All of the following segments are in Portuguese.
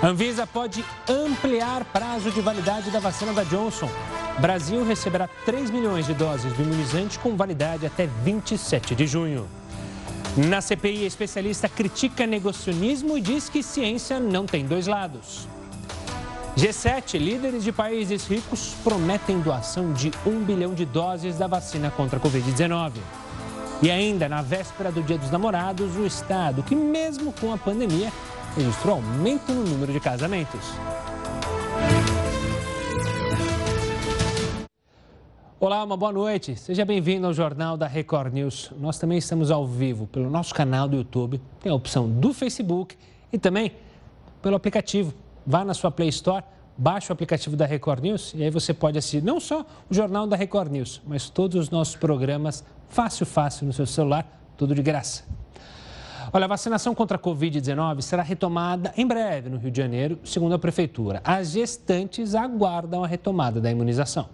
Anvisa pode ampliar prazo de validade da vacina da Johnson. Brasil receberá 3 milhões de doses do imunizante com validade até 27 de junho. Na CPI, especialista critica negacionismo e diz que ciência não tem dois lados. G7, líderes de países ricos prometem doação de 1 bilhão de doses da vacina contra a Covid-19. E ainda na véspera do Dia dos Namorados, o Estado, que mesmo com a pandemia, registrou aumento no número de casamentos. Olá, uma boa noite. Seja bem-vindo ao Jornal da Record News. Nós também estamos ao vivo pelo nosso canal do YouTube, tem a opção do Facebook e também pelo aplicativo. Vá na sua Play Store, baixe o aplicativo da Record News e aí você pode assistir não só o Jornal da Record News, mas todos os nossos programas fácil, fácil no seu celular, tudo de graça. Olha, a vacinação contra a Covid-19 será retomada em breve no Rio de Janeiro, segundo a Prefeitura. As gestantes aguardam a retomada da imunização.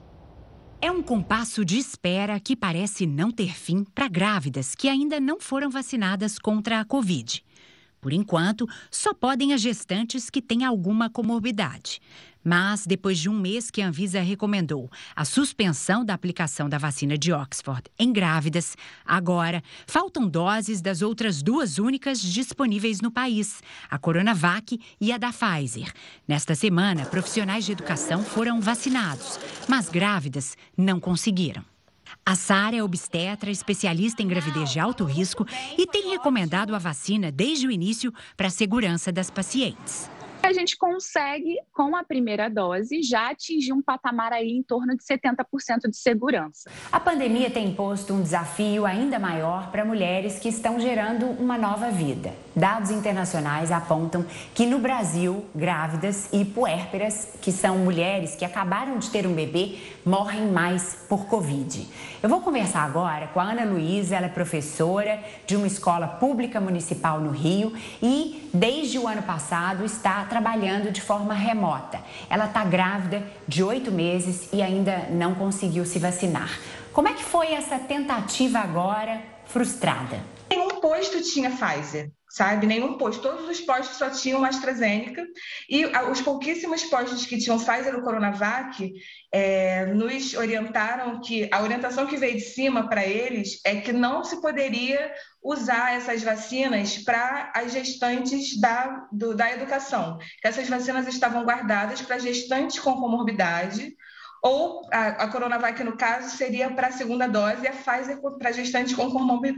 É um compasso de espera que parece não ter fim para grávidas que ainda não foram vacinadas contra a Covid. Por enquanto, só podem as gestantes que têm alguma comorbidade. Mas, depois de um mês que a Anvisa recomendou a suspensão da aplicação da vacina de Oxford em grávidas, agora faltam doses das outras duas únicas disponíveis no país, a Coronavac e a da Pfizer. Nesta semana, profissionais de educação foram vacinados, mas grávidas não conseguiram. A Sara é obstetra, especialista em gravidez de alto risco e tem recomendado a vacina desde o início para a segurança das pacientes a gente consegue, com a primeira dose, já atingir um patamar aí em torno de 70% de segurança. A pandemia tem imposto um desafio ainda maior para mulheres que estão gerando uma nova vida. Dados internacionais apontam que no Brasil, grávidas e puérperas, que são mulheres que acabaram de ter um bebê, morrem mais por Covid. Eu vou conversar agora com a Ana Luísa, ela é professora de uma escola pública municipal no Rio e, desde o ano passado, está trabalhando de forma remota. Ela está grávida de oito meses e ainda não conseguiu se vacinar. Como é que foi essa tentativa agora frustrada? Nenhum posto tinha Pfizer sabe? Nenhum posto. Todos os postos só tinham AstraZeneca e os pouquíssimos postos que tinham Pfizer ou Coronavac é, nos orientaram que a orientação que veio de cima para eles é que não se poderia usar essas vacinas para as gestantes da, do, da educação, que essas vacinas estavam guardadas para gestantes com comorbidade ou a, a Coronavac, no caso, seria para a segunda dose e a Pfizer para gestantes com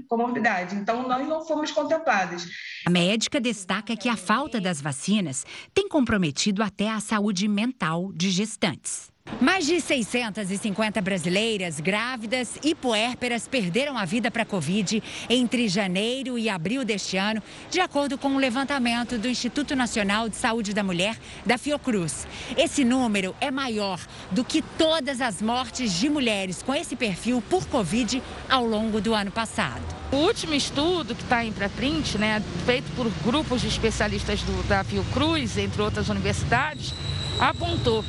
comorbidade. Então, nós não fomos contemplados. A médica destaca que a falta das vacinas tem comprometido até a saúde mental de gestantes. Mais de 650 brasileiras grávidas e puérperas perderam a vida para a Covid entre janeiro e abril deste ano, de acordo com o um levantamento do Instituto Nacional de Saúde da Mulher, da Fiocruz. Esse número é maior do que todas as mortes de mulheres com esse perfil por Covid ao longo do ano passado. O último estudo que está em pré-print, né, feito por grupos de especialistas do, da Fiocruz, entre outras universidades, apontou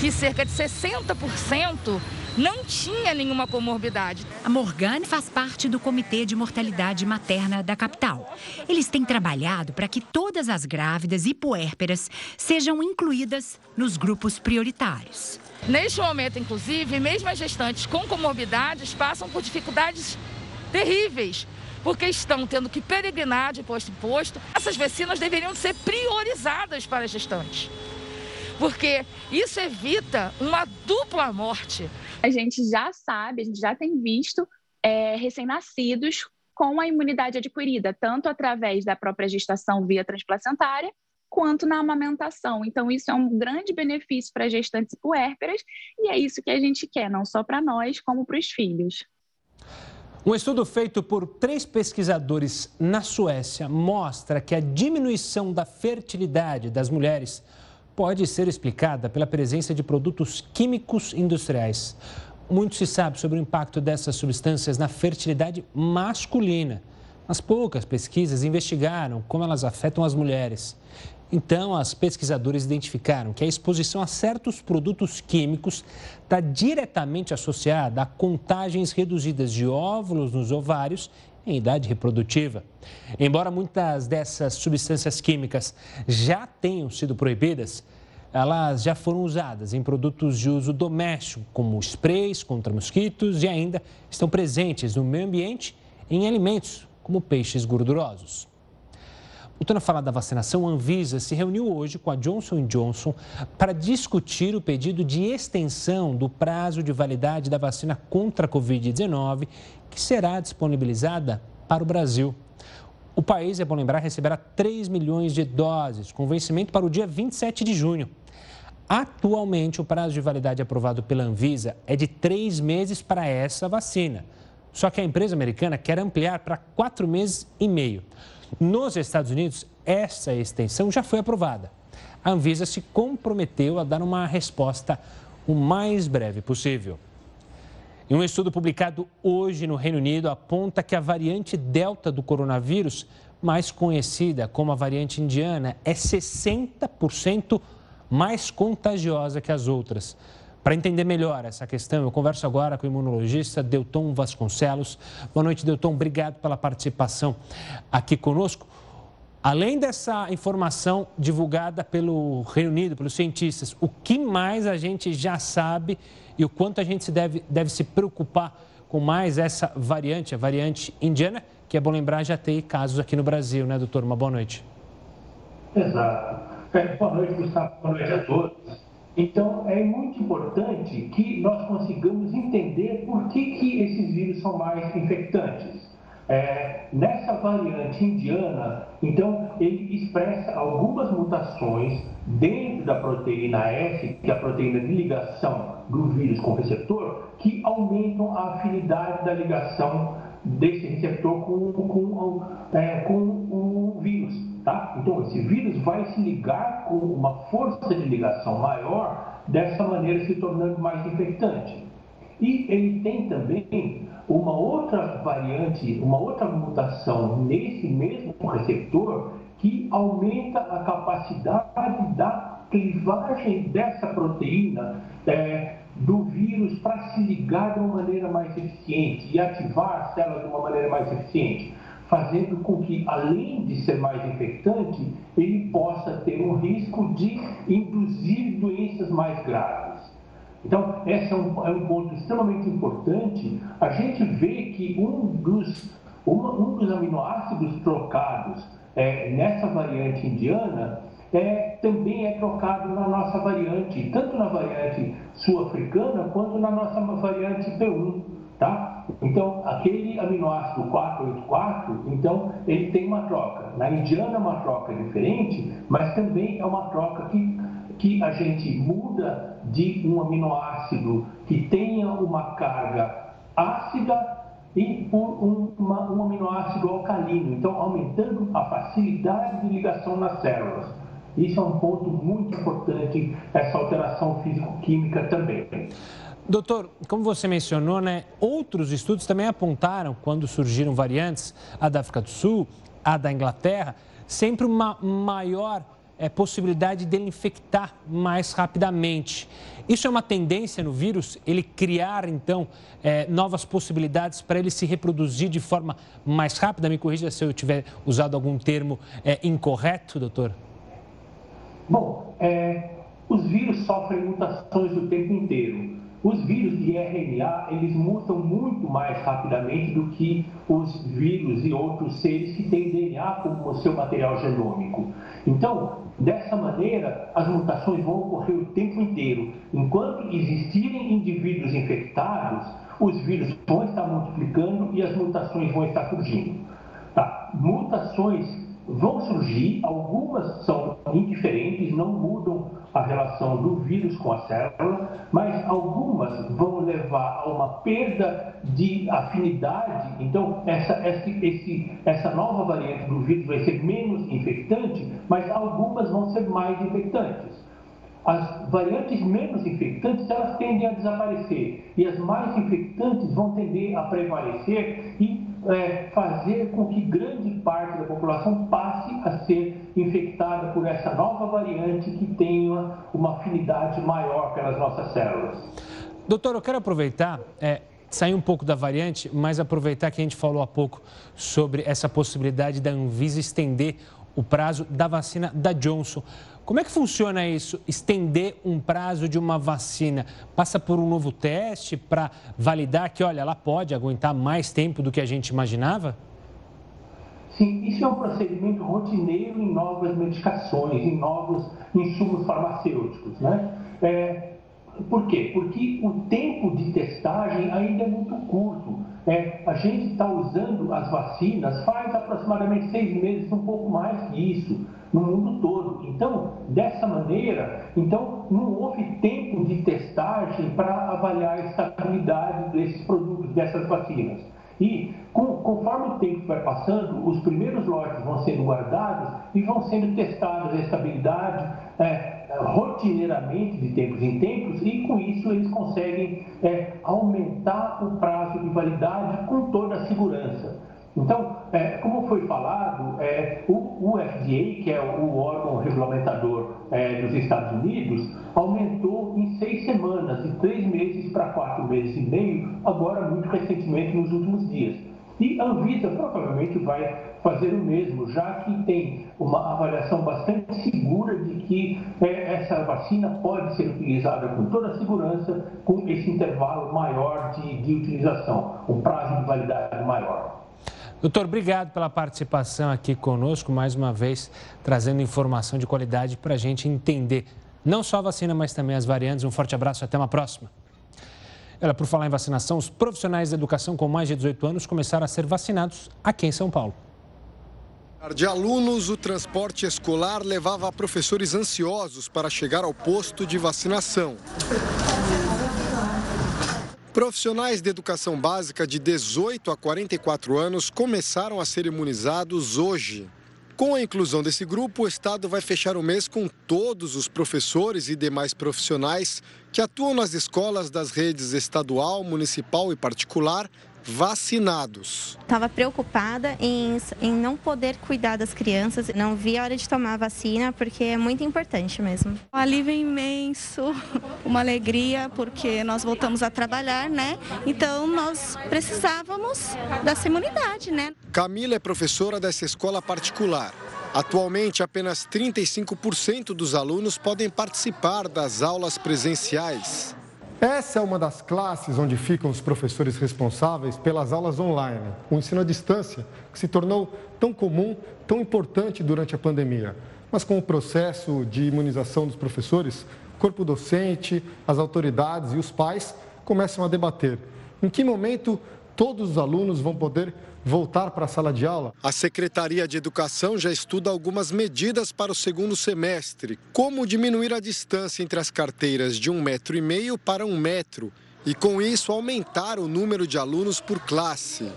que cerca de 60% não tinha nenhuma comorbidade. A Morgane faz parte do Comitê de Mortalidade Materna da capital. Eles têm trabalhado para que todas as grávidas e puérperas sejam incluídas nos grupos prioritários. Neste momento, inclusive, mesmo as gestantes com comorbidades passam por dificuldades terríveis, porque estão tendo que peregrinar de posto em posto. Essas vacinas deveriam ser priorizadas para as gestantes porque isso evita uma dupla morte. A gente já sabe, a gente já tem visto é, recém-nascidos com a imunidade adquirida, tanto através da própria gestação via transplacentária, quanto na amamentação. Então, isso é um grande benefício para gestantes puérperas e é isso que a gente quer, não só para nós, como para os filhos. Um estudo feito por três pesquisadores na Suécia mostra que a diminuição da fertilidade das mulheres pode ser explicada pela presença de produtos químicos industriais. Muito se sabe sobre o impacto dessas substâncias na fertilidade masculina, mas poucas pesquisas investigaram como elas afetam as mulheres. Então, as pesquisadoras identificaram que a exposição a certos produtos químicos está diretamente associada a contagens reduzidas de óvulos nos ovários em idade reprodutiva. Embora muitas dessas substâncias químicas já tenham sido proibidas, elas já foram usadas em produtos de uso doméstico, como sprays contra mosquitos, e ainda estão presentes no meio ambiente em alimentos, como peixes gordurosos. Voltando a falar da vacinação, a Anvisa se reuniu hoje com a Johnson Johnson para discutir o pedido de extensão do prazo de validade da vacina contra a Covid-19, que será disponibilizada para o Brasil. O país, é bom lembrar, receberá 3 milhões de doses, com vencimento para o dia 27 de junho. Atualmente, o prazo de validade aprovado pela Anvisa é de três meses para essa vacina. Só que a empresa americana quer ampliar para quatro meses e meio. Nos Estados Unidos, essa extensão já foi aprovada. A Anvisa se comprometeu a dar uma resposta o mais breve possível. E um estudo publicado hoje no Reino Unido aponta que a variante Delta do coronavírus, mais conhecida como a variante indiana, é 60% mais contagiosa que as outras. Para entender melhor essa questão, eu converso agora com o imunologista Delton Vasconcelos. Boa noite, Delton. Obrigado pela participação aqui conosco. Além dessa informação divulgada pelo Reino Unido, pelos cientistas, o que mais a gente já sabe e o quanto a gente deve, deve se preocupar com mais essa variante, a variante indiana, que é bom lembrar, já tem casos aqui no Brasil, né, doutor? Uma boa noite. Exato. Boa noite, Gustavo. Boa noite a todos. Então, é muito importante que nós consigamos entender por que, que esses vírus são mais infectantes. É, nessa variante indiana, então, ele expressa algumas mutações dentro da proteína S, que é a proteína de ligação do vírus com o receptor, que aumentam a afinidade da ligação desse receptor com, com, é, com o vírus. Tá? Então, esse vírus vai se ligar com uma força de ligação maior, dessa maneira se tornando mais infectante. E ele tem também uma outra variante, uma outra mutação nesse mesmo receptor que aumenta a capacidade da clivagem dessa proteína é, do vírus para se ligar de uma maneira mais eficiente e ativar as células de uma maneira mais eficiente fazendo com que, além de ser mais infectante, ele possa ter um risco de induzir doenças mais graves. Então, esse é um, é um ponto extremamente importante. A gente vê que um dos, uma, um dos aminoácidos trocados é, nessa variante indiana é, também é trocado na nossa variante, tanto na variante sul-africana quanto na nossa variante P1. Tá? Então, aquele aminoácido 484, então, ele tem uma troca. Na indiana é uma troca diferente, mas também é uma troca que, que a gente muda de um aminoácido que tenha uma carga ácida e por um, uma, um aminoácido alcalino, então aumentando a facilidade de ligação nas células. Isso é um ponto muito importante, essa alteração físico-química também. Doutor, como você mencionou, né, outros estudos também apontaram, quando surgiram variantes, a da África do Sul, a da Inglaterra, sempre uma maior é, possibilidade dele infectar mais rapidamente. Isso é uma tendência no vírus, ele criar, então, é, novas possibilidades para ele se reproduzir de forma mais rápida? Me corrija se eu tiver usado algum termo é, incorreto, doutor. Bom, é, os vírus sofrem mutações o tempo inteiro. Os vírus de RNA, eles mutam muito mais rapidamente do que os vírus e outros seres que têm DNA como seu material genômico. Então, dessa maneira, as mutações vão ocorrer o tempo inteiro. Enquanto existirem indivíduos infectados, os vírus vão estar multiplicando e as mutações vão estar surgindo. Tá? Mutações vão surgir, algumas são indiferentes, não mudam a relação do vírus com a célula, mas algumas vão levar a uma perda de afinidade. Então, essa, essa, esse, essa nova variante do vírus vai ser menos infectante, mas algumas vão ser mais infectantes. As variantes menos infectantes, elas tendem a desaparecer, e as mais infectantes vão tender a prevalecer e é, fazer com que grande parte da população passe a ser infectada por essa nova variante que tenha uma afinidade maior pelas nossas células. Doutor, eu quero aproveitar. É, sair um pouco da variante, mas aproveitar que a gente falou há pouco sobre essa possibilidade da Anvisa estender o prazo da vacina da Johnson. Como é que funciona isso? Estender um prazo de uma vacina? Passa por um novo teste para validar que, olha, ela pode aguentar mais tempo do que a gente imaginava? Sim, isso é um procedimento rotineiro em novas medicações, em novos insumos farmacêuticos, né? É, por quê? Porque o tempo de testagem ainda é muito curto. É, a gente está usando as vacinas faz aproximadamente seis meses, um pouco mais que isso, no mundo todo. Então, dessa maneira, então não houve tempo de testagem para avaliar a estabilidade desses produtos, dessas vacinas. E com, conforme o tempo vai passando, os primeiros lotes vão sendo guardados e vão sendo testados a estabilidade é, rotineiramente, de tempos em tempos, e com isso eles conseguem é, aumentar o prazo de validade com toda a segurança. Então, é, como foi falado, é, o, FDA, que é o órgão regulamentador é, dos Estados Unidos, aumentou em seis semanas, de três meses para quatro meses e meio, agora muito recentemente nos últimos dias. E a Anvisa provavelmente vai fazer o mesmo, já que tem uma avaliação bastante segura de que é, essa vacina pode ser utilizada com toda a segurança, com esse intervalo maior de, de utilização, um prazo de validade maior. Doutor, obrigado pela participação aqui conosco, mais uma vez trazendo informação de qualidade para a gente entender não só a vacina, mas também as variantes. Um forte abraço, até uma próxima. Ela, por falar em vacinação, os profissionais da educação com mais de 18 anos começaram a ser vacinados aqui em São Paulo. De alunos, o transporte escolar levava professores ansiosos para chegar ao posto de vacinação. Profissionais de educação básica de 18 a 44 anos começaram a ser imunizados hoje. Com a inclusão desse grupo, o Estado vai fechar o mês com todos os professores e demais profissionais que atuam nas escolas das redes estadual, municipal e particular vacinados. Estava preocupada em, em não poder cuidar das crianças, não vi a hora de tomar a vacina, porque é muito importante mesmo. Um alívio imenso, uma alegria, porque nós voltamos a trabalhar, né? Então nós precisávamos dessa imunidade, né? Camila é professora dessa escola particular. Atualmente, apenas 35% dos alunos podem participar das aulas presenciais. Essa é uma das classes onde ficam os professores responsáveis pelas aulas online, o ensino à distância, que se tornou tão comum, tão importante durante a pandemia. Mas com o processo de imunização dos professores, o corpo docente, as autoridades e os pais começam a debater em que momento todos os alunos vão poder voltar para a sala de aula? A Secretaria de Educação já estuda algumas medidas para o segundo semestre, como diminuir a distância entre as carteiras de um metro e meio para um metro e, com isso, aumentar o número de alunos por classe.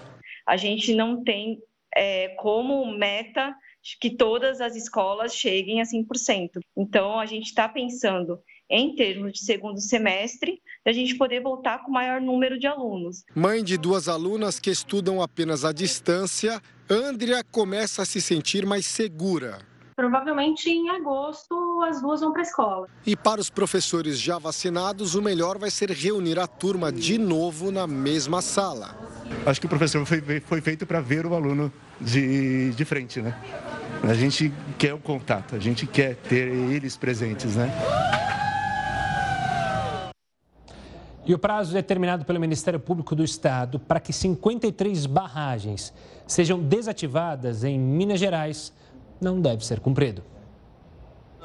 A gente não tem é, como meta que todas as escolas cheguem a 100%. Então, a gente está pensando em termos de segundo semestre, da gente poder voltar com o maior número de alunos. Mãe de duas alunas que estudam apenas à distância, Andrea começa a se sentir mais segura. Provavelmente em agosto as duas vão para a escola. E para os professores já vacinados, o melhor vai ser reunir a turma de novo na mesma sala. Acho que o professor foi, foi feito para ver o aluno de, de frente, né? A gente quer o contato, a gente quer ter eles presentes, né? E o prazo determinado pelo Ministério Público do Estado para que 53 barragens sejam desativadas em Minas Gerais não deve ser cumprido.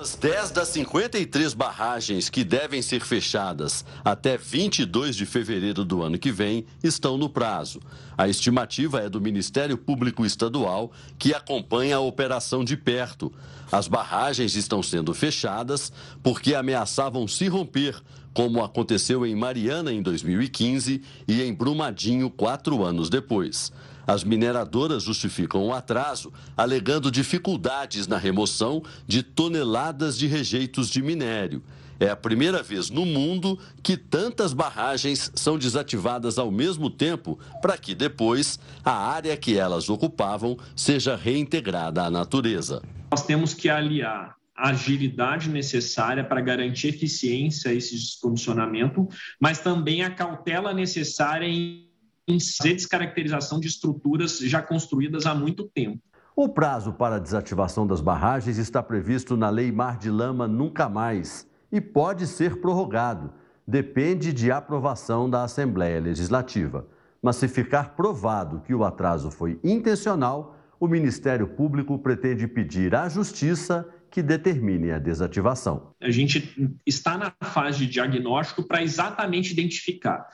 As 10 das 53 barragens que devem ser fechadas até 22 de fevereiro do ano que vem estão no prazo. A estimativa é do Ministério Público Estadual, que acompanha a operação de perto. As barragens estão sendo fechadas porque ameaçavam se romper, como aconteceu em Mariana em 2015 e em Brumadinho quatro anos depois. As mineradoras justificam o atraso, alegando dificuldades na remoção de toneladas de rejeitos de minério. É a primeira vez no mundo que tantas barragens são desativadas ao mesmo tempo, para que depois a área que elas ocupavam seja reintegrada à natureza. Nós temos que aliar agilidade necessária para garantir eficiência a esse descondicionamento, mas também a cautela necessária em fazer descaracterização de estruturas já construídas há muito tempo. O prazo para a desativação das barragens está previsto na Lei Mar de Lama Nunca Mais e pode ser prorrogado. Depende de aprovação da Assembleia Legislativa. Mas se ficar provado que o atraso foi intencional, o Ministério Público pretende pedir à Justiça que determine a desativação. A gente está na fase de diagnóstico para exatamente identificar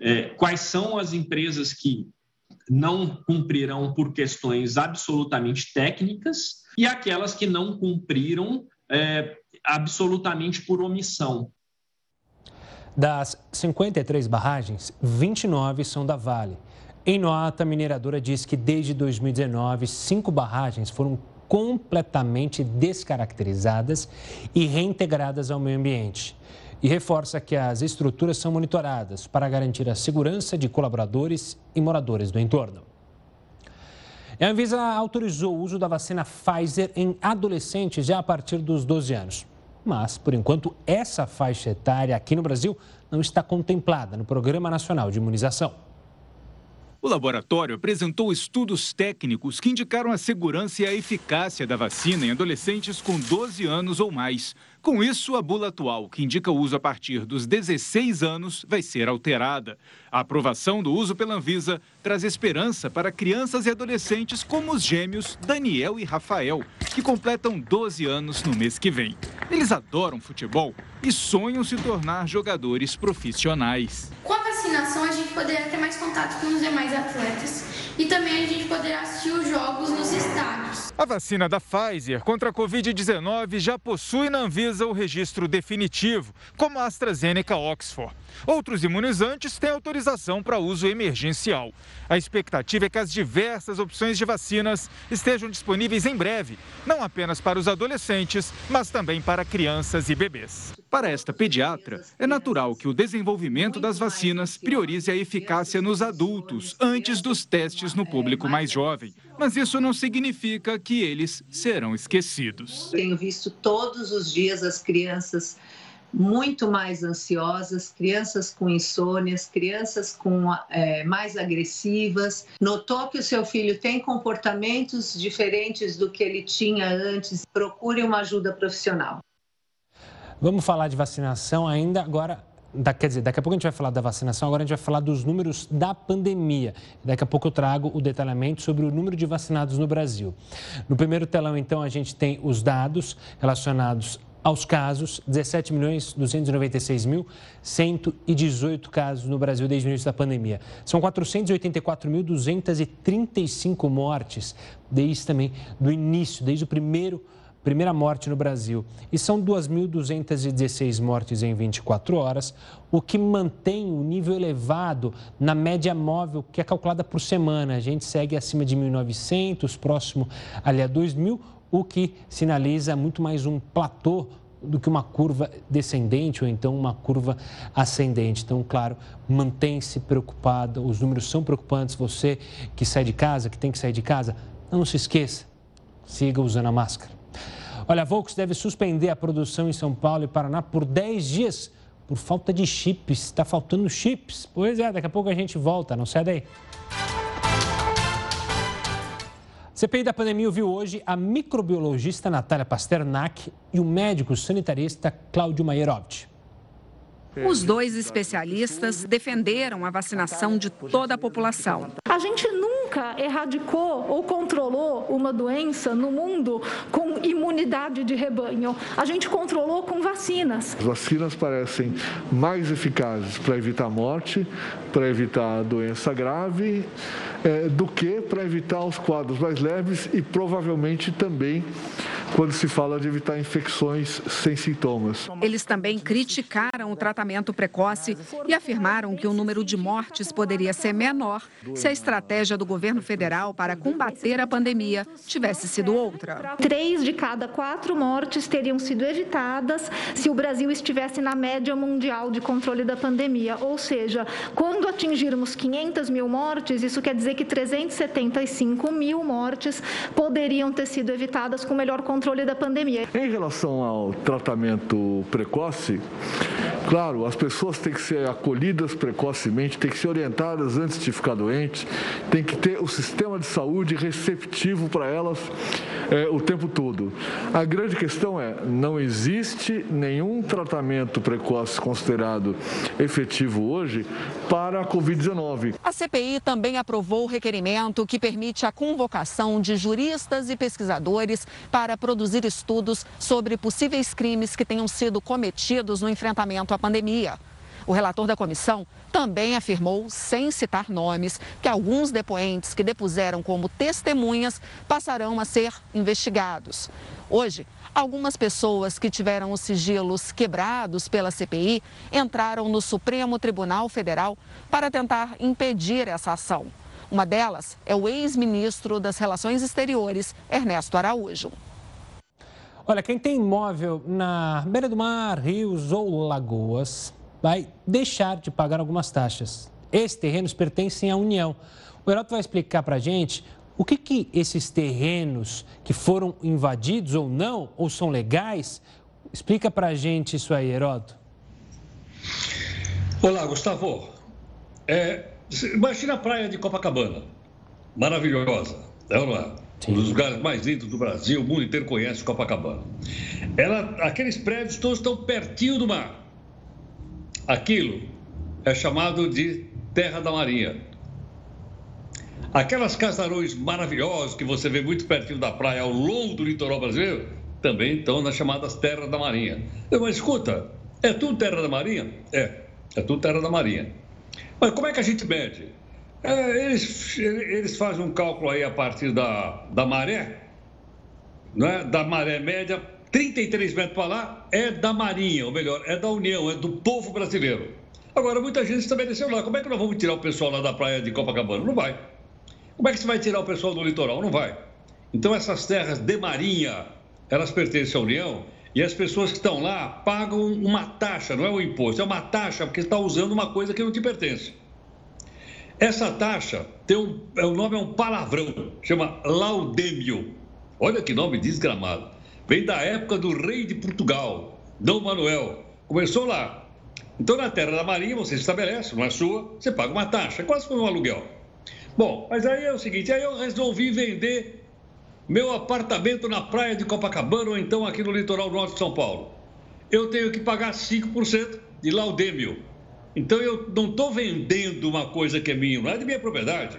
é, quais são as empresas que não cumprirão por questões absolutamente técnicas e aquelas que não cumpriram é, absolutamente por omissão. Das 53 barragens, 29 são da Vale. Em nota, a mineradora diz que desde 2019, cinco barragens foram completamente descaracterizadas e reintegradas ao meio ambiente. E reforça que as estruturas são monitoradas para garantir a segurança de colaboradores e moradores do entorno. A Anvisa autorizou o uso da vacina Pfizer em adolescentes já a partir dos 12 anos. Mas, por enquanto, essa faixa etária aqui no Brasil não está contemplada no Programa Nacional de Imunização. O laboratório apresentou estudos técnicos que indicaram a segurança e a eficácia da vacina em adolescentes com 12 anos ou mais. Com isso, a bula atual, que indica o uso a partir dos 16 anos, vai ser alterada. A aprovação do uso pela Anvisa traz esperança para crianças e adolescentes como os gêmeos Daniel e Rafael, que completam 12 anos no mês que vem. Eles adoram futebol e sonham se tornar jogadores profissionais. A vacinação, a gente poderia ter mais contato com os demais atletas e também a gente poderá assistir os jogos nos estádios. A vacina da Pfizer contra a Covid-19 já possui na Anvisa o registro definitivo, como a AstraZeneca Oxford. Outros imunizantes têm autorização para uso emergencial. A expectativa é que as diversas opções de vacinas estejam disponíveis em breve, não apenas para os adolescentes, mas também para crianças e bebês. Para esta pediatra, é natural que o desenvolvimento das vacinas priorize a eficácia nos adultos antes dos testes no público mais jovem. Mas isso não significa que eles serão esquecidos. Tenho visto todos os dias as crianças muito mais ansiosas, crianças com insônias, crianças com é, mais agressivas. Notou que o seu filho tem comportamentos diferentes do que ele tinha antes? Procure uma ajuda profissional. Vamos falar de vacinação ainda agora. Da, quer dizer, daqui a pouco a gente vai falar da vacinação, agora a gente vai falar dos números da pandemia. Daqui a pouco eu trago o detalhamento sobre o número de vacinados no Brasil. No primeiro telão, então, a gente tem os dados relacionados aos casos, 17 milhões 296 mil 118 casos no Brasil desde o início da pandemia. São 484.235 mortes desde também do início, desde o primeiro primeira morte no Brasil. E são 2.216 mortes em 24 horas, o que mantém o nível elevado na média móvel, que é calculada por semana. A gente segue acima de 1.900, próximo ali a 2.000, o que sinaliza muito mais um platô do que uma curva descendente ou então uma curva ascendente. Então, claro, mantém-se preocupado, os números são preocupantes. Você que sai de casa, que tem que sair de casa, não se esqueça, siga usando a máscara. Olha, a Volks deve suspender a produção em São Paulo e Paraná por 10 dias por falta de chips. Está faltando chips. Pois é, daqui a pouco a gente volta, não sai daí. CPI da pandemia viu hoje a microbiologista Natália Pasternak e o médico sanitarista Cláudio Maierovitch. Os dois especialistas defenderam a vacinação de toda a população. A gente nunca erradicou ou controlou uma doença no mundo com imunidade de rebanho. A gente controlou com vacinas. As vacinas parecem mais eficazes para evitar morte, para evitar doença grave, é, do que para evitar os quadros mais leves e provavelmente também quando se fala de evitar infecções sem sintomas. Eles também criticaram o tratamento precoce e afirmaram que o número de mortes poderia ser menor se a estratégia do governo federal para combater a pandemia tivesse sido outra. Três de cada quatro mortes teriam sido evitadas se o Brasil estivesse na média mundial de controle da pandemia. Ou seja, quando atingirmos 500 mil mortes, isso quer dizer que 375 mil mortes poderiam ter sido evitadas com melhor controle controle da pandemia. Em relação ao tratamento precoce, claro, as pessoas têm que ser acolhidas precocemente, têm que ser orientadas antes de ficar doentes, tem que ter o sistema de saúde receptivo para elas é, o tempo todo. A grande questão é, não existe nenhum tratamento precoce considerado efetivo hoje para a Covid-19. A CPI também aprovou o requerimento que permite a convocação de juristas e pesquisadores para produzir estudos sobre possíveis crimes que tenham sido cometidos no enfrentamento à pandemia. O relator da comissão também afirmou, sem citar nomes, que alguns depoentes que depuseram como testemunhas passarão a ser investigados. Hoje, algumas pessoas que tiveram os sigilos quebrados pela CPI entraram no Supremo Tribunal Federal para tentar impedir essa ação. Uma delas é o ex-ministro das Relações Exteriores, Ernesto Araújo. Olha, quem tem imóvel na beira do mar, rios ou lagoas vai deixar de pagar algumas taxas. Esses terrenos pertencem à União. O Heroto vai explicar para a gente o que, que esses terrenos que foram invadidos ou não, ou são legais, explica para a gente isso aí, Heroto. Olá, Gustavo. É, imagina a praia de Copacabana, maravilhosa, não é? Um dos lugares mais lindos do Brasil, o mundo inteiro conhece Copacabana. Ela, aqueles prédios todos estão pertinho do mar. Aquilo é chamado de Terra da Marinha. Aquelas casarões maravilhosas que você vê muito pertinho da praia ao longo do litoral brasileiro também estão nas chamadas Terras da Marinha. Mas escuta, é tudo Terra da Marinha? É, é tudo Terra da Marinha. Mas como é que a gente mede? É, eles, eles fazem um cálculo aí a partir da, da maré, não é? da maré média 33 metros para lá é da Marinha, ou melhor, é da União, é do povo brasileiro. Agora, muita gente estabeleceu lá. Como é que nós vamos tirar o pessoal lá da praia de Copacabana? Não vai. Como é que você vai tirar o pessoal do litoral? Não vai. Então, essas terras de Marinha, elas pertencem à União e as pessoas que estão lá pagam uma taxa, não é um imposto, é uma taxa porque está usando uma coisa que não te pertence. Essa taxa tem um, é, o nome é um palavrão, chama laudêmio. Olha que nome desgramado vem da época do rei de Portugal, Dom Manuel. Começou lá. Então, na terra da Marinha, você estabelece, não é sua, você paga uma taxa, é quase como um aluguel. Bom, mas aí é o seguinte, aí eu resolvi vender meu apartamento na praia de Copacabana ou então aqui no litoral norte de São Paulo. Eu tenho que pagar 5% de laudêmio. Então eu não estou vendendo uma coisa que é minha, não é de minha propriedade.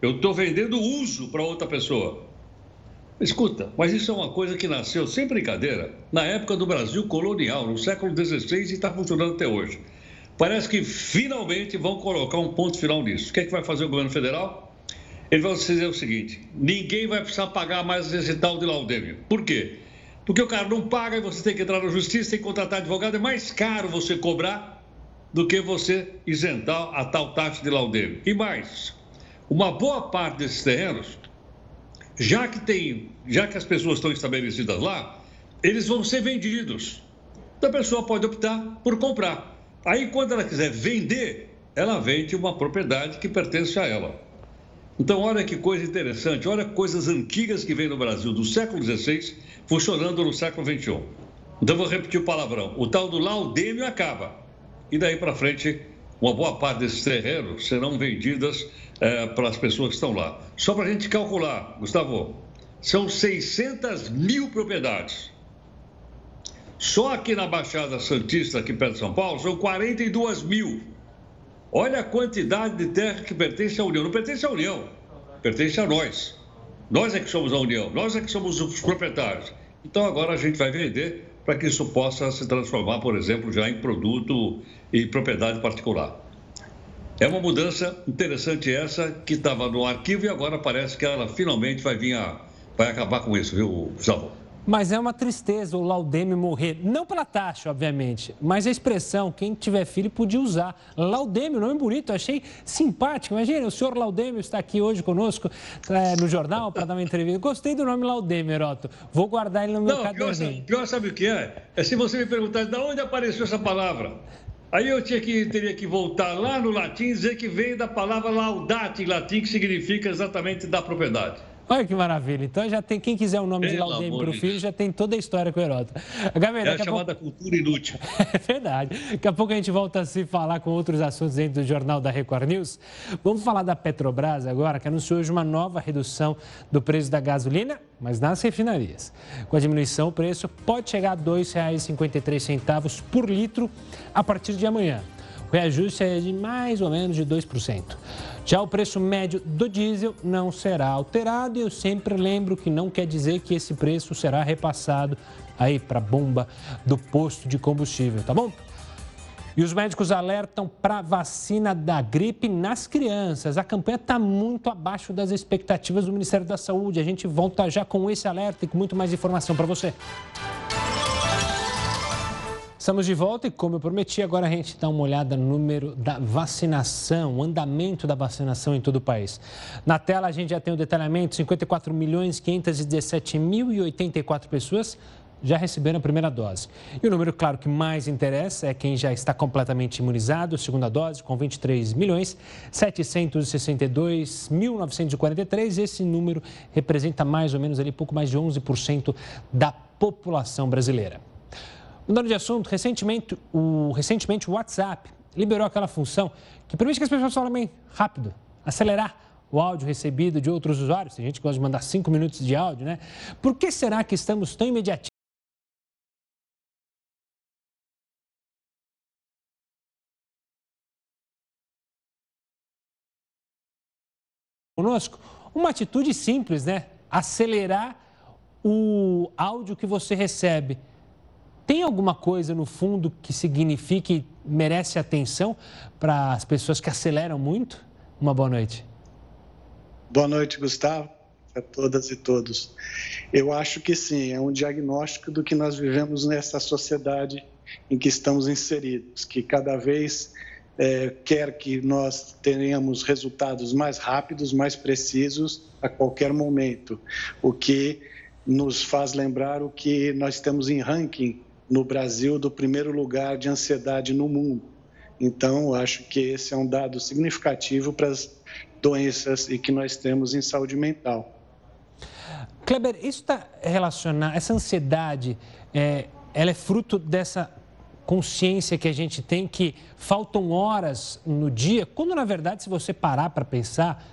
Eu estou vendendo uso para outra pessoa. Escuta, mas isso é uma coisa que nasceu, sem brincadeira, na época do Brasil colonial, no século XVI e está funcionando até hoje. Parece que finalmente vão colocar um ponto final nisso. O que é que vai fazer o governo federal? Ele vai dizer o seguinte: ninguém vai precisar pagar mais esse tal de laudêmio. Por quê? Porque o cara não paga e você tem que entrar na justiça, tem que contratar advogado. É mais caro você cobrar do que você isentar a tal taxa de laudêmio. E mais, uma boa parte desses terrenos já que tem, já que as pessoas estão estabelecidas lá, eles vão ser vendidos. Então a pessoa pode optar por comprar. Aí quando ela quiser vender, ela vende uma propriedade que pertence a ela. Então olha que coisa interessante, olha coisas antigas que vêm no Brasil do século XVI funcionando no século XXI. Então vou repetir o palavrão. O tal do laudêmio acaba. E daí para frente, uma boa parte desses terrenos serão vendidas é, para as pessoas que estão lá. Só para a gente calcular, Gustavo, são 600 mil propriedades. Só aqui na Baixada Santista, aqui perto de São Paulo, são 42 mil. Olha a quantidade de terra que pertence à União. Não pertence à União, pertence a nós. Nós é que somos a União, nós é que somos os proprietários. Então agora a gente vai vender para que isso possa se transformar, por exemplo, já em produto e propriedade particular. É uma mudança interessante essa que estava no arquivo e agora parece que ela finalmente vai vir a vai acabar com isso, viu, Gustavo? Mas é uma tristeza o Laudemio morrer, não pela taxa, obviamente, mas a expressão, quem tiver filho podia usar. Laudemio, nome bonito, achei simpático. Imagina, o senhor Laudemio está aqui hoje conosco é, no jornal para dar uma entrevista. Gostei do nome Laudemio, Heroto. Vou guardar ele no meu caderninho. Pior, pior sabe o que é? É se você me perguntar de onde apareceu essa palavra. Aí eu tinha que, teria que voltar lá no latim e dizer que veio da palavra laudate em latim, que significa exatamente da propriedade. Olha que maravilha. Então já tem, quem quiser o nome Pelo de Laudemir para o filho, já tem toda a história com o Heródoto. Gabriel, é a chamada pouco... cultura inútil. é verdade. Daqui a pouco a gente volta a se falar com outros assuntos dentro do Jornal da Record News. Vamos falar da Petrobras agora, que anunciou hoje uma nova redução do preço da gasolina, mas nas refinarias. Com a diminuição, o preço pode chegar a R$ 2,53 por litro a partir de amanhã. O reajuste é de mais ou menos de 2%. Já o preço médio do diesel não será alterado e eu sempre lembro que não quer dizer que esse preço será repassado aí para a bomba do posto de combustível, tá bom? E os médicos alertam para vacina da gripe nas crianças. A campanha está muito abaixo das expectativas do Ministério da Saúde. A gente volta já com esse alerta e com muito mais informação para você. Estamos de volta e, como eu prometi, agora a gente dá uma olhada no número da vacinação, o andamento da vacinação em todo o país. Na tela a gente já tem o detalhamento: 54 milhões 517 mil e 84 pessoas já receberam a primeira dose. E o número, claro, que mais interessa é quem já está completamente imunizado, segunda dose, com 23 milhões 762 mil 943. Esse número representa mais ou menos ali pouco mais de 11% da população brasileira. Mudando de assunto, recentemente o, recentemente o WhatsApp liberou aquela função que permite que as pessoas falem bem rápido, acelerar o áudio recebido de outros usuários. Tem gente que gosta de mandar cinco minutos de áudio, né? Por que será que estamos tão imediatistas? Conosco, uma atitude simples, né? Acelerar o áudio que você recebe. Tem alguma coisa no fundo que signifique, merece atenção para as pessoas que aceleram muito? Uma boa noite. Boa noite, Gustavo, a todas e todos. Eu acho que sim, é um diagnóstico do que nós vivemos nessa sociedade em que estamos inseridos, que cada vez é, quer que nós tenhamos resultados mais rápidos, mais precisos a qualquer momento, o que nos faz lembrar o que nós temos em ranking no Brasil do primeiro lugar de ansiedade no mundo. Então, acho que esse é um dado significativo para as doenças e que nós temos em saúde mental. Kleber, isso está relacionado, essa ansiedade, é, ela é fruto dessa consciência que a gente tem que faltam horas no dia, quando na verdade, se você parar para pensar,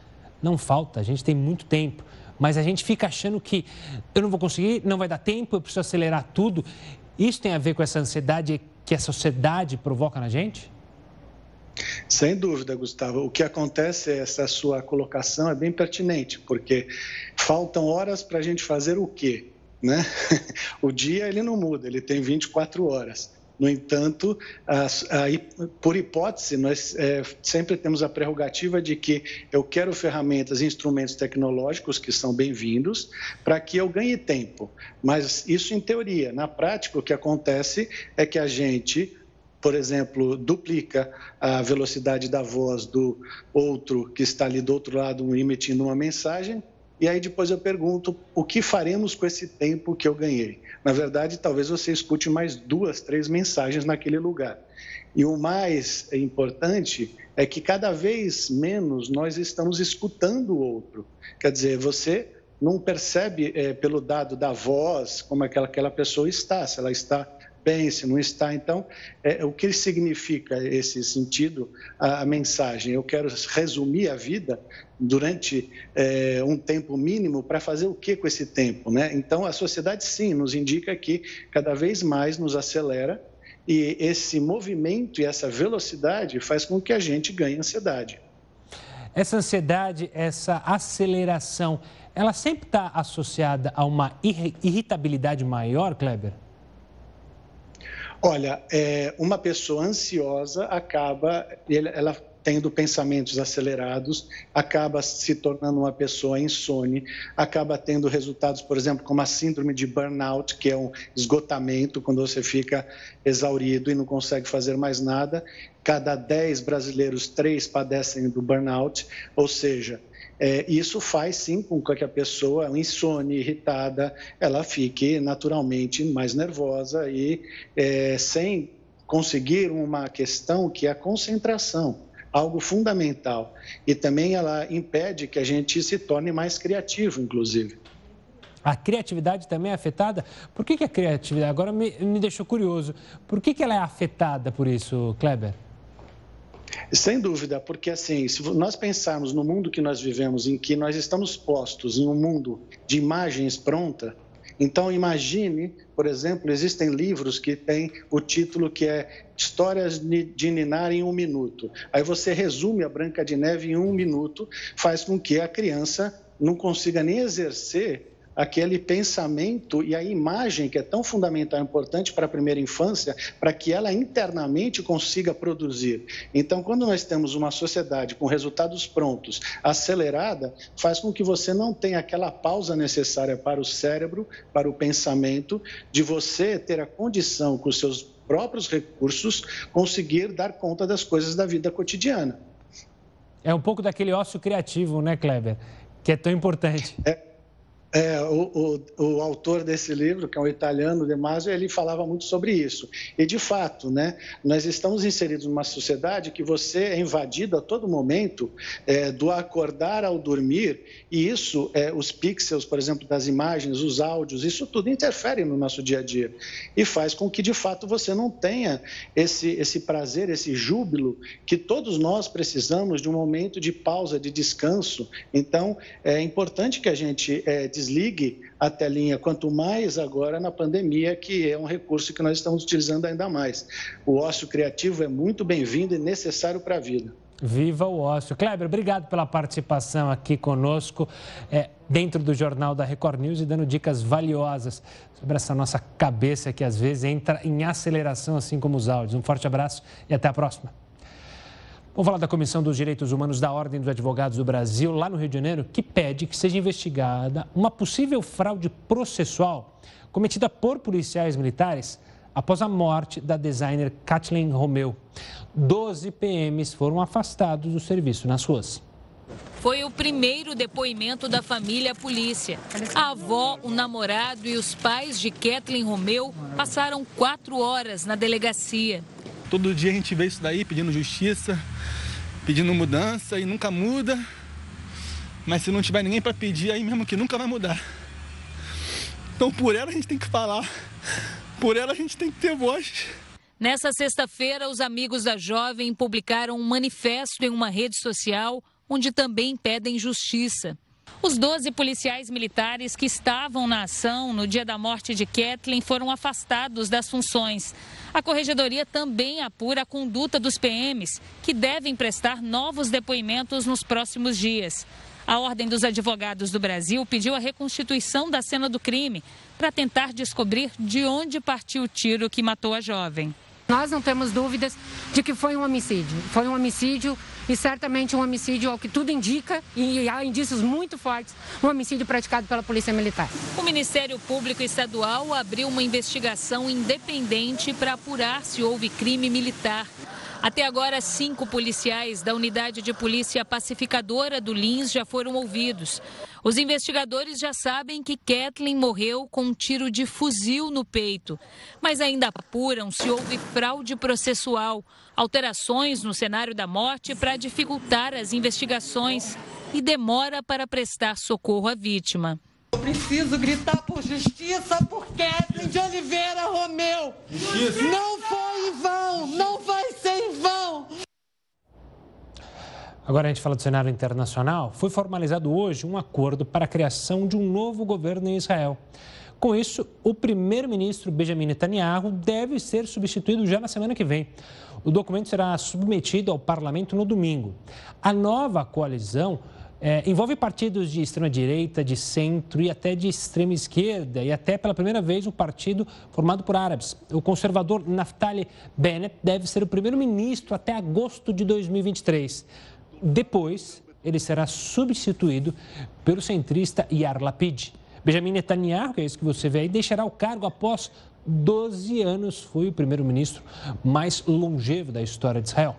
não falta, a gente tem muito tempo. Mas a gente fica achando que eu não vou conseguir, não vai dar tempo, eu preciso acelerar tudo. Isso tem a ver com essa ansiedade que a sociedade provoca na gente? Sem dúvida, Gustavo. O que acontece é essa sua colocação é bem pertinente, porque faltam horas para a gente fazer o quê? Né? O dia ele não muda, ele tem 24 horas. No entanto, por hipótese, nós é, sempre temos a prerrogativa de que eu quero ferramentas e instrumentos tecnológicos que são bem-vindos para que eu ganhe tempo. Mas isso em teoria. Na prática, o que acontece é que a gente por exemplo, duplica a velocidade da voz do outro que está ali do outro lado emitindo uma mensagem, e aí depois eu pergunto o que faremos com esse tempo que eu ganhei. Na verdade, talvez você escute mais duas, três mensagens naquele lugar. E o mais importante é que cada vez menos nós estamos escutando o outro. Quer dizer, você não percebe é, pelo dado da voz como aquela, aquela pessoa está, se ela está bem, se não está. Então, é, o que significa esse sentido, a, a, mensagem? Eu quero resumir a vida durante é, um tempo mínimo para fazer o que com esse tempo? Né? Então, a sociedade, sim, nos indica que cada vez mais nos acelera e esse movimento e essa velocidade faz com que a gente ganhe ansiedade. Essa ansiedade, essa aceleração, ela sempre está associada a uma irritabilidade maior, Kleber? Olha, é, uma pessoa ansiosa acaba, ela tendo pensamentos acelerados, acaba se tornando uma pessoa insone, acaba tendo resultados, por exemplo, como a síndrome de burnout, que é um esgotamento, quando você fica exaurido e não consegue fazer mais nada. Cada 10 brasileiros, 3 padecem do burnout, ou seja, é, isso faz sim com que a pessoa insone, irritada, ela fique naturalmente mais nervosa e é, sem conseguir uma questão que é a concentração. algo fundamental. E também ela impede que a gente se torne mais criativo, inclusive. A criatividade também é afetada? Por que, que a criatividade, agora me, me deixou curioso, por que, que ela é afetada por isso, Kleber? Sem dúvida, porque assim, se nós pensarmos no mundo que nós vivemos, em que nós estamos postos em um mundo de imagens pronta, então imagine, por exemplo, existem livros que têm o título que é Histórias de Ninar em um minuto. Aí você resume a Branca de Neve em um minuto, faz com que a criança não consiga nem exercer aquele pensamento e a imagem que é tão fundamental e importante para a primeira infância, para que ela internamente consiga produzir. Então, quando nós temos uma sociedade com resultados prontos, acelerada, faz com que você não tenha aquela pausa necessária para o cérebro, para o pensamento, de você ter a condição com os seus próprios recursos conseguir dar conta das coisas da vida cotidiana. É um pouco daquele ócio criativo, né, Kleber? Que é tão importante. É, é, o, o, o, autor desse livro, que é um italiano, De Masio, ele falava muito sobre isso. E, de fato, né, nós estamos inseridos numa sociedade que você é invadido a todo momento, é, do acordar ao dormir, e isso, é, os pixels, por exemplo, das imagens, os áudios, isso tudo interfere no nosso dia a dia. E faz com que, de fato, você não tenha esse, esse prazer, esse júbilo, que todos nós precisamos de um momento de pausa, de descanso. Então, é importante que a gente é, desligue a telinha, quanto mais agora na pandemia, que é um recurso que nós estamos utilizando ainda mais. O ócio criativo é muito bem-vindo e necessário para a vida. Viva o ócio. Kleber, obrigado pela participação aqui conosco, é, dentro do Jornal da Record News e dando dicas valiosas sobre essa nossa cabeça que às vezes entra em aceleração, assim como os áudios. Um forte abraço e até a próxima. Vamos falar da Comissão dos Direitos Humanos da Ordem dos Advogados do Brasil, lá no Rio de Janeiro, que pede que seja investigada uma possível fraude processual cometida por policiais militares após a morte da designer Kathleen Romeu. Doze PMs foram afastados do serviço nas ruas. Foi o primeiro depoimento da família à polícia. A avó, o namorado e os pais de Kathleen Romeu passaram quatro horas na delegacia. Todo dia a gente vê isso daí pedindo justiça, pedindo mudança e nunca muda. Mas se não tiver ninguém para pedir, aí mesmo que nunca vai mudar. Então por ela a gente tem que falar, por ela a gente tem que ter voz. Nessa sexta-feira, os amigos da jovem publicaram um manifesto em uma rede social onde também pedem justiça. Os 12 policiais militares que estavam na ação no dia da morte de Kathleen foram afastados das funções. A corregedoria também apura a conduta dos PMs, que devem prestar novos depoimentos nos próximos dias. A Ordem dos Advogados do Brasil pediu a reconstituição da cena do crime para tentar descobrir de onde partiu o tiro que matou a jovem. Nós não temos dúvidas de que foi um homicídio. Foi um homicídio e certamente um homicídio, ao que tudo indica, e há indícios muito fortes, um homicídio praticado pela Polícia Militar. O Ministério Público Estadual abriu uma investigação independente para apurar se houve crime militar. Até agora, cinco policiais da unidade de polícia pacificadora do Lins já foram ouvidos. Os investigadores já sabem que Kathleen morreu com um tiro de fuzil no peito, mas ainda apuram se houve fraude processual, alterações no cenário da morte para dificultar as investigações e demora para prestar socorro à vítima. Eu preciso gritar por justiça por Kathleen de Oliveira Romeu. Justiça. Não foi em vão, não vai ser em vão. Agora a gente fala do cenário internacional. Foi formalizado hoje um acordo para a criação de um novo governo em Israel. Com isso, o primeiro-ministro Benjamin Netanyahu deve ser substituído já na semana que vem. O documento será submetido ao parlamento no domingo. A nova coalizão é, envolve partidos de extrema-direita, de centro e até de extrema-esquerda, e até pela primeira vez um partido formado por árabes. O conservador Naftali Bennett deve ser o primeiro-ministro até agosto de 2023. Depois, ele será substituído pelo centrista Yair Lapid. Benjamin Netanyahu, que é isso que você vê aí, deixará o cargo após 12 anos. Foi o primeiro-ministro mais longevo da história de Israel.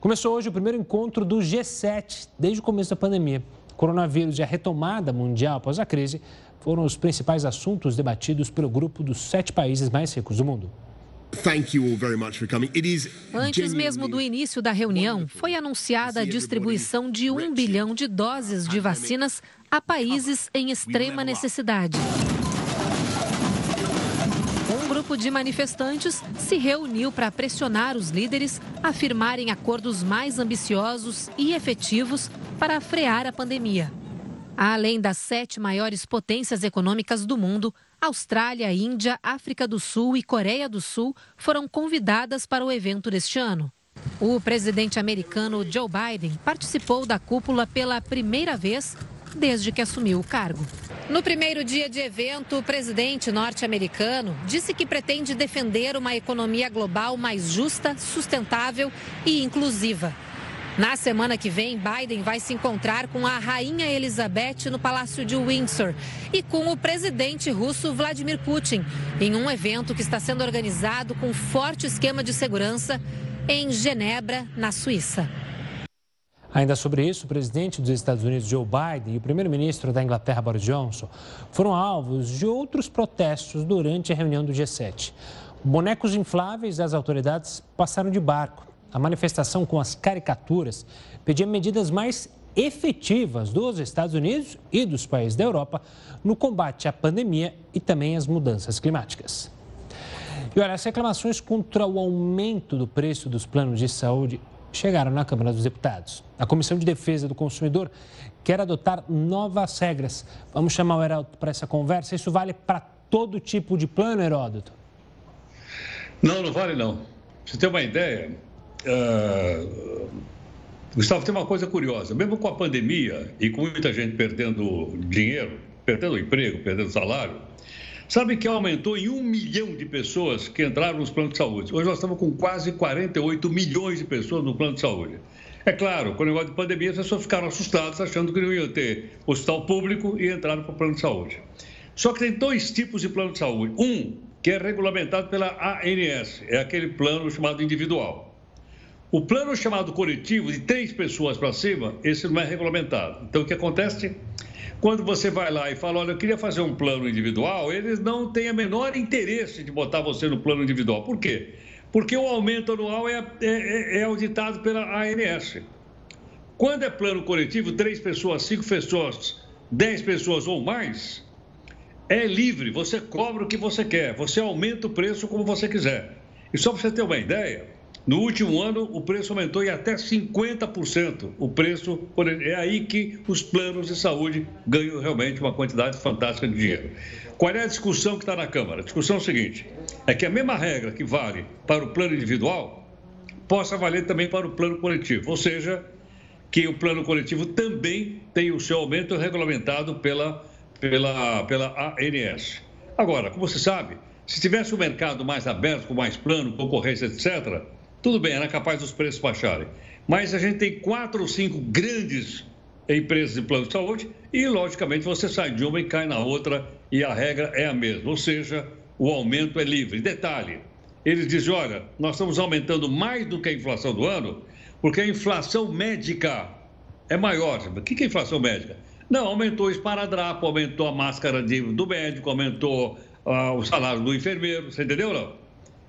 Começou hoje o primeiro encontro do G7 desde o começo da pandemia. O coronavírus e a retomada mundial após a crise foram os principais assuntos debatidos pelo grupo dos sete países mais ricos do mundo. Antes mesmo do início da reunião, foi anunciada a distribuição de um bilhão de doses de vacinas a países em extrema necessidade. Grupo de manifestantes se reuniu para pressionar os líderes a firmarem acordos mais ambiciosos e efetivos para frear a pandemia. Além das sete maiores potências econômicas do mundo, Austrália, Índia, África do Sul e Coreia do Sul foram convidadas para o evento deste ano. O presidente americano Joe Biden participou da cúpula pela primeira vez desde que assumiu o cargo. No primeiro dia de evento, o presidente norte-americano disse que pretende defender uma economia global mais justa, sustentável e inclusiva. Na semana que vem, Biden vai se encontrar com a Rainha Elizabeth no Palácio de Windsor e com o presidente russo Vladimir Putin, em um evento que está sendo organizado com forte esquema de segurança em Genebra, na Suíça. Ainda sobre isso, o presidente dos Estados Unidos, Joe Biden, e o primeiro-ministro da Inglaterra, Boris Johnson, foram alvos de outros protestos durante a reunião do G7. Bonecos infláveis das autoridades passaram de barco a manifestação com as caricaturas pedia medidas mais efetivas dos Estados Unidos e dos países da Europa no combate à pandemia e também às mudanças climáticas. E olha, as reclamações contra o aumento do preço dos planos de saúde chegaram na Câmara dos Deputados. A Comissão de Defesa do Consumidor quer adotar novas regras. Vamos chamar o Heródoto para essa conversa. Isso vale para todo tipo de plano, Heródoto? Não, não vale não. você ter uma ideia, Uh, Gustavo, tem uma coisa curiosa. Mesmo com a pandemia e com muita gente perdendo dinheiro, perdendo emprego, perdendo salário, sabe que aumentou em um milhão de pessoas que entraram nos planos de saúde. Hoje nós estamos com quase 48 milhões de pessoas no plano de saúde. É claro, com o negócio de pandemia, as pessoas ficaram assustadas, achando que não iam ter hospital público e entraram para o plano de saúde. Só que tem dois tipos de plano de saúde. Um, que é regulamentado pela ANS, é aquele plano chamado individual. O plano chamado coletivo, de três pessoas para cima, esse não é regulamentado. Então, o que acontece? Quando você vai lá e fala, olha, eu queria fazer um plano individual, eles não têm o menor interesse de botar você no plano individual. Por quê? Porque o aumento anual é, é, é auditado pela ANS. Quando é plano coletivo, três pessoas, cinco pessoas, dez pessoas ou mais, é livre, você cobra o que você quer, você aumenta o preço como você quiser. E só para você ter uma ideia, no último ano, o preço aumentou em até 50%. O preço, é aí que os planos de saúde ganham realmente uma quantidade fantástica de dinheiro. Qual é a discussão que está na Câmara? A discussão é o seguinte: é que a mesma regra que vale para o plano individual possa valer também para o plano coletivo. Ou seja, que o plano coletivo também tem o seu aumento regulamentado pela, pela, pela ANS. Agora, como você sabe, se tivesse um mercado mais aberto, com mais plano, concorrência, etc., tudo bem, era capaz dos preços baixarem. Mas a gente tem quatro ou cinco grandes empresas de plano de saúde e, logicamente, você sai de uma e cai na outra e a regra é a mesma. Ou seja, o aumento é livre. Detalhe: eles dizem, olha, nós estamos aumentando mais do que a inflação do ano, porque a inflação médica é maior. O que é inflação médica? Não, aumentou o esparadrapo, aumentou a máscara de, do médico, aumentou uh, o salário do enfermeiro, você entendeu não?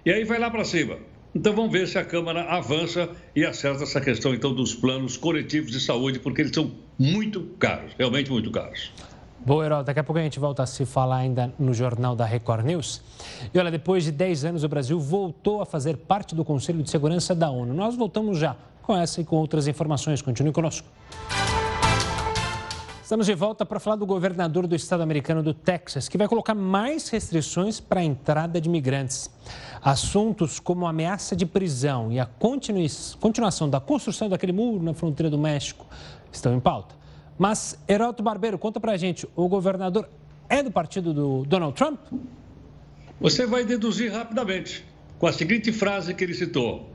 E aí vai lá para cima. Então vamos ver se a Câmara avança e acerta essa questão então dos planos coletivos de saúde, porque eles são muito caros, realmente muito caros. Boa, Herói. Daqui a pouco a gente volta a se falar ainda no jornal da Record News. E olha, depois de 10 anos, o Brasil voltou a fazer parte do Conselho de Segurança da ONU. Nós voltamos já com essa e com outras informações. Continue conosco. Estamos de volta para falar do governador do estado americano do Texas, que vai colocar mais restrições para a entrada de imigrantes. Assuntos como a ameaça de prisão e a continuação da construção daquele muro na fronteira do México estão em pauta. Mas, Heroto Barbeiro, conta para a gente, o governador é do partido do Donald Trump? Você vai deduzir rapidamente, com a seguinte frase que ele citou.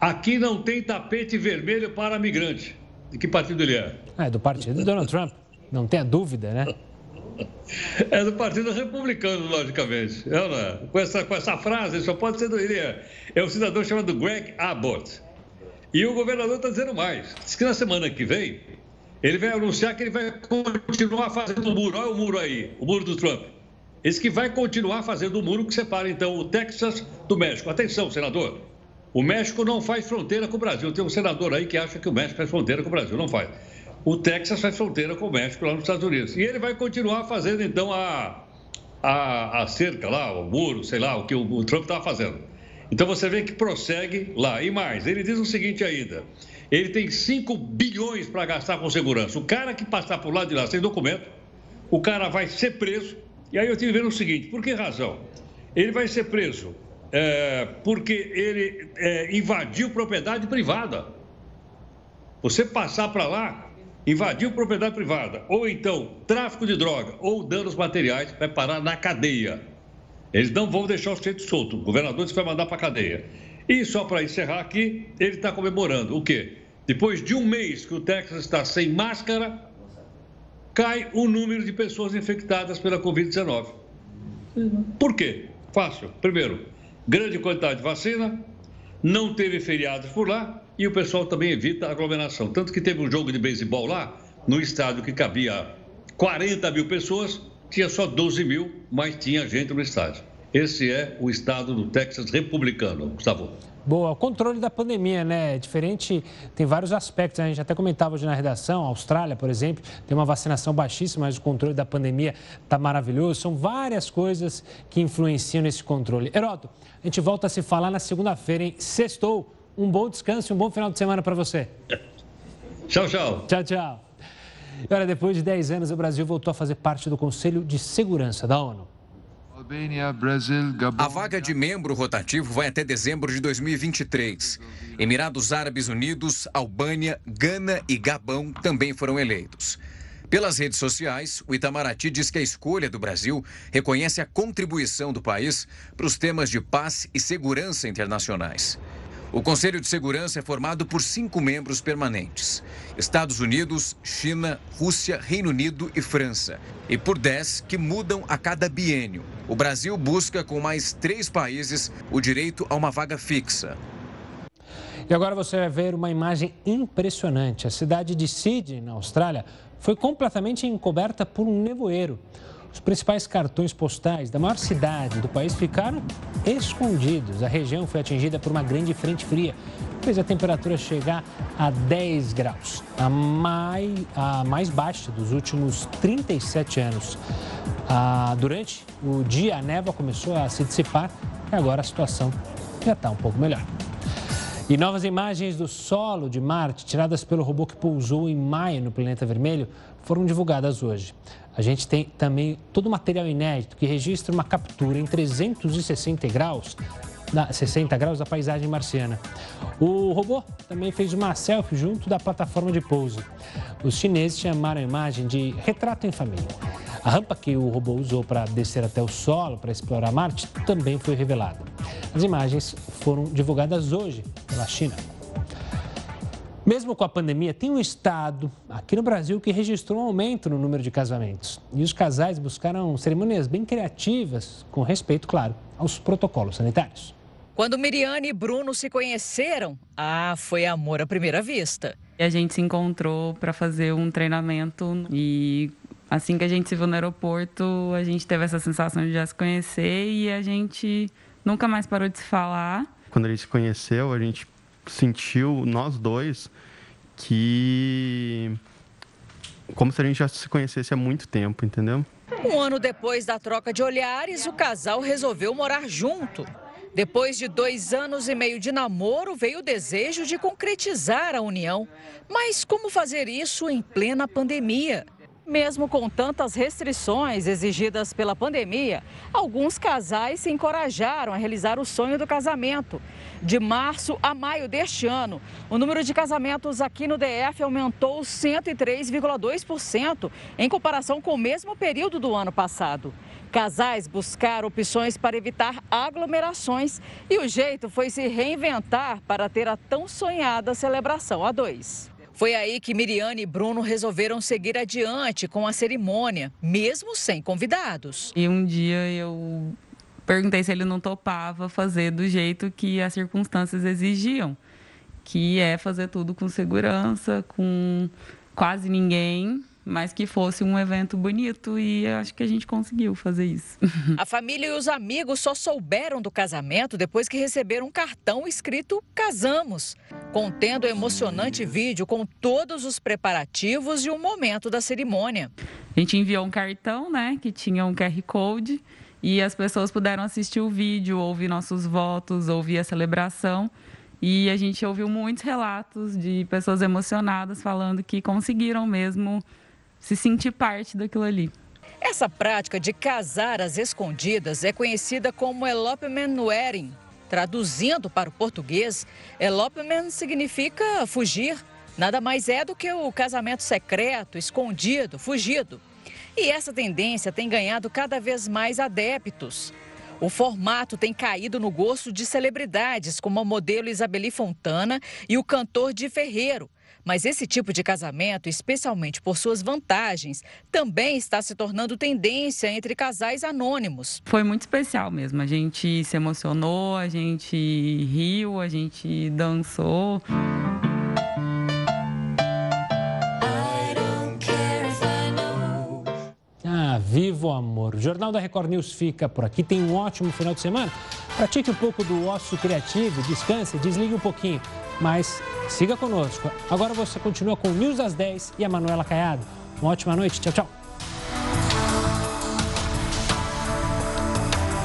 Aqui não tem tapete vermelho para migrante. De que partido ele é? É do partido do Donald Trump. Não tenha dúvida, né? É do Partido Republicano, logicamente. É, com, essa, com essa frase, só pode ser do. Ele é, é um cidadão chamado Greg Abbott. E o governador está dizendo mais. Diz que na semana que vem, ele vai anunciar que ele vai continuar fazendo o muro. Olha o muro aí, o muro do Trump. Esse que vai continuar fazendo o muro que separa, então, o Texas do México. Atenção, senador. O México não faz fronteira com o Brasil. Tem um senador aí que acha que o México faz fronteira com o Brasil. Não faz. O Texas faz fronteira com o México lá nos Estados Unidos. E ele vai continuar fazendo, então, a, a, a cerca lá, o muro, sei lá, o que o, o Trump estava fazendo. Então você vê que prossegue lá. E mais, ele diz o seguinte ainda: ele tem 5 bilhões para gastar com segurança. O cara que passar por lá de lá sem documento, o cara vai ser preso. E aí eu tive vendo o seguinte: por que razão? Ele vai ser preso é, porque ele é, invadiu propriedade privada. Você passar para lá, invadiu propriedade privada, ou então tráfico de droga ou danos materiais, vai parar na cadeia. Eles não vão deixar o sujeito solto. O governador disse que vai mandar para a cadeia. E só para encerrar aqui, ele está comemorando o quê? Depois de um mês que o Texas está sem máscara, cai o número de pessoas infectadas pela Covid-19. Por quê? Fácil. Primeiro, grande quantidade de vacina, não teve feriados por lá e o pessoal também evita aglomeração. Tanto que teve um jogo de beisebol lá, no estádio que cabia 40 mil pessoas, tinha só 12 mil, mas tinha gente no estádio. Esse é o estado do Texas republicano, Gustavo. Boa, o controle da pandemia, né? É diferente, tem vários aspectos. Né? A gente até comentava hoje na redação, Austrália, por exemplo, tem uma vacinação baixíssima, mas o controle da pandemia está maravilhoso. São várias coisas que influenciam nesse controle. Heroto, a gente volta a se falar na segunda-feira, hein? Sextou. Um bom descanso e um bom final de semana para você. Tchau, tchau. Tchau, tchau. E olha, depois de 10 anos, o Brasil voltou a fazer parte do Conselho de Segurança da ONU. A vaga de membro rotativo vai até dezembro de 2023. Emirados Árabes Unidos, Albânia, Gana e Gabão também foram eleitos. Pelas redes sociais, o Itamaraty diz que a escolha do Brasil reconhece a contribuição do país para os temas de paz e segurança internacionais. O Conselho de Segurança é formado por cinco membros permanentes: Estados Unidos, China, Rússia, Reino Unido e França, e por dez que mudam a cada biênio. O Brasil busca, com mais três países, o direito a uma vaga fixa. E agora você vai ver uma imagem impressionante. A cidade de Sydney, na Austrália, foi completamente encoberta por um nevoeiro. Os principais cartões postais da maior cidade do país ficaram escondidos. A região foi atingida por uma grande frente fria, que fez a temperatura chegar a 10 graus, a mais, a mais baixa dos últimos 37 anos. Ah, durante o dia, a névoa começou a se dissipar e agora a situação já está um pouco melhor. E novas imagens do solo de Marte, tiradas pelo robô que pousou em maio no planeta vermelho, foram divulgadas hoje. A gente tem também todo o material inédito que registra uma captura em 360 graus, na 60 graus da paisagem marciana. O robô também fez uma selfie junto da plataforma de pouso. Os chineses chamaram a imagem de retrato em família. A rampa que o robô usou para descer até o solo para explorar Marte também foi revelada. As imagens foram divulgadas hoje pela China. Mesmo com a pandemia, tem um estado aqui no Brasil que registrou um aumento no número de casamentos. E os casais buscaram cerimônias bem criativas, com respeito, claro, aos protocolos sanitários. Quando Miriane e Bruno se conheceram, ah, foi amor à primeira vista. E a gente se encontrou para fazer um treinamento e assim que a gente se viu no aeroporto, a gente teve essa sensação de já se conhecer e a gente nunca mais parou de se falar. Quando a gente se conheceu, a gente sentiu, nós dois, que. como se a gente já se conhecesse há muito tempo, entendeu? Um ano depois da troca de olhares, o casal resolveu morar junto. Depois de dois anos e meio de namoro, veio o desejo de concretizar a união. Mas como fazer isso em plena pandemia? Mesmo com tantas restrições exigidas pela pandemia, alguns casais se encorajaram a realizar o sonho do casamento. De março a maio deste ano, o número de casamentos aqui no DF aumentou 103,2% em comparação com o mesmo período do ano passado. Casais buscaram opções para evitar aglomerações e o jeito foi se reinventar para ter a tão sonhada celebração a dois. Foi aí que Miriane e Bruno resolveram seguir adiante com a cerimônia, mesmo sem convidados. E um dia eu perguntei se ele não topava fazer do jeito que as circunstâncias exigiam, que é fazer tudo com segurança, com quase ninguém, mas que fosse um evento bonito e acho que a gente conseguiu fazer isso. A família e os amigos só souberam do casamento depois que receberam um cartão escrito Casamos, contendo o emocionante vídeo com todos os preparativos e o momento da cerimônia. A gente enviou um cartão, né, que tinha um QR Code e as pessoas puderam assistir o vídeo, ouvir nossos votos, ouvir a celebração. E a gente ouviu muitos relatos de pessoas emocionadas falando que conseguiram mesmo se sentir parte daquilo ali. Essa prática de casar às escondidas é conhecida como elopement wedding. Traduzindo para o português, elopement significa fugir. Nada mais é do que o casamento secreto, escondido, fugido. E essa tendência tem ganhado cada vez mais adeptos. O formato tem caído no gosto de celebridades, como a modelo Isabeli Fontana e o cantor Di Ferreiro. Mas esse tipo de casamento, especialmente por suas vantagens, também está se tornando tendência entre casais anônimos. Foi muito especial mesmo. A gente se emocionou, a gente riu, a gente dançou. Viva o amor. O Jornal da Record News fica por aqui. Tem um ótimo final de semana. Pratique um pouco do ócio criativo, descanse, desligue um pouquinho. Mas siga conosco. Agora você continua com o News das 10 e a Manuela Caiado. Uma ótima noite. Tchau, tchau.